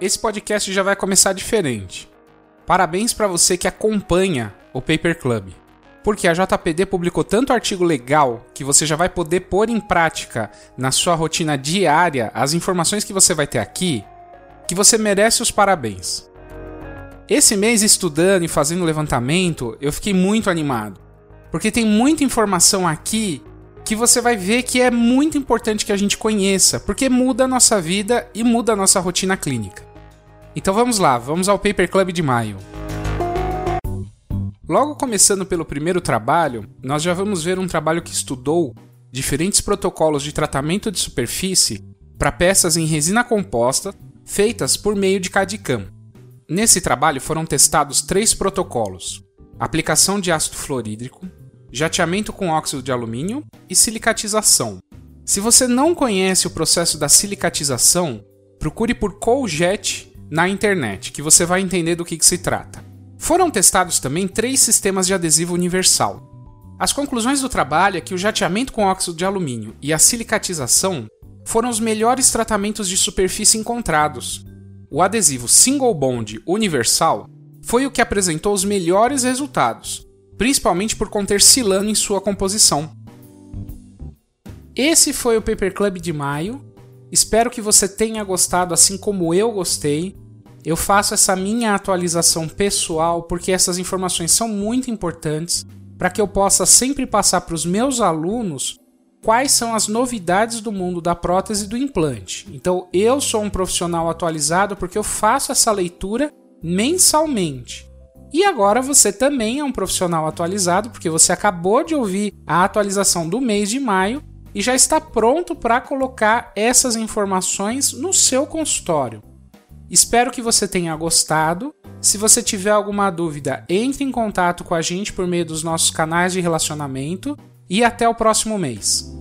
esse podcast já vai começar diferente. Parabéns para você que acompanha o Paper Club. Porque a JPD publicou tanto artigo legal que você já vai poder pôr em prática na sua rotina diária as informações que você vai ter aqui, que você merece os parabéns. Esse mês estudando e fazendo levantamento, eu fiquei muito animado, porque tem muita informação aqui que você vai ver que é muito importante que a gente conheça, porque muda a nossa vida e muda a nossa rotina clínica. Então vamos lá, vamos ao Paper Club de maio. Logo começando pelo primeiro trabalho, nós já vamos ver um trabalho que estudou diferentes protocolos de tratamento de superfície para peças em resina composta feitas por meio de CAD-CAM. Nesse trabalho foram testados três protocolos: aplicação de ácido fluorídrico, jateamento com óxido de alumínio e silicatização. Se você não conhece o processo da silicatização, procure por Cooljet na internet, que você vai entender do que, que se trata. Foram testados também três sistemas de adesivo universal. As conclusões do trabalho é que o jateamento com óxido de alumínio e a silicatização foram os melhores tratamentos de superfície encontrados. O adesivo Single Bond Universal foi o que apresentou os melhores resultados, principalmente por conter silano em sua composição. Esse foi o Paper Club de maio. Espero que você tenha gostado assim como eu gostei. Eu faço essa minha atualização pessoal porque essas informações são muito importantes para que eu possa sempre passar para os meus alunos quais são as novidades do mundo da prótese e do implante. Então, eu sou um profissional atualizado porque eu faço essa leitura mensalmente. E agora você também é um profissional atualizado porque você acabou de ouvir a atualização do mês de maio e já está pronto para colocar essas informações no seu consultório. Espero que você tenha gostado. Se você tiver alguma dúvida, entre em contato com a gente por meio dos nossos canais de relacionamento e até o próximo mês.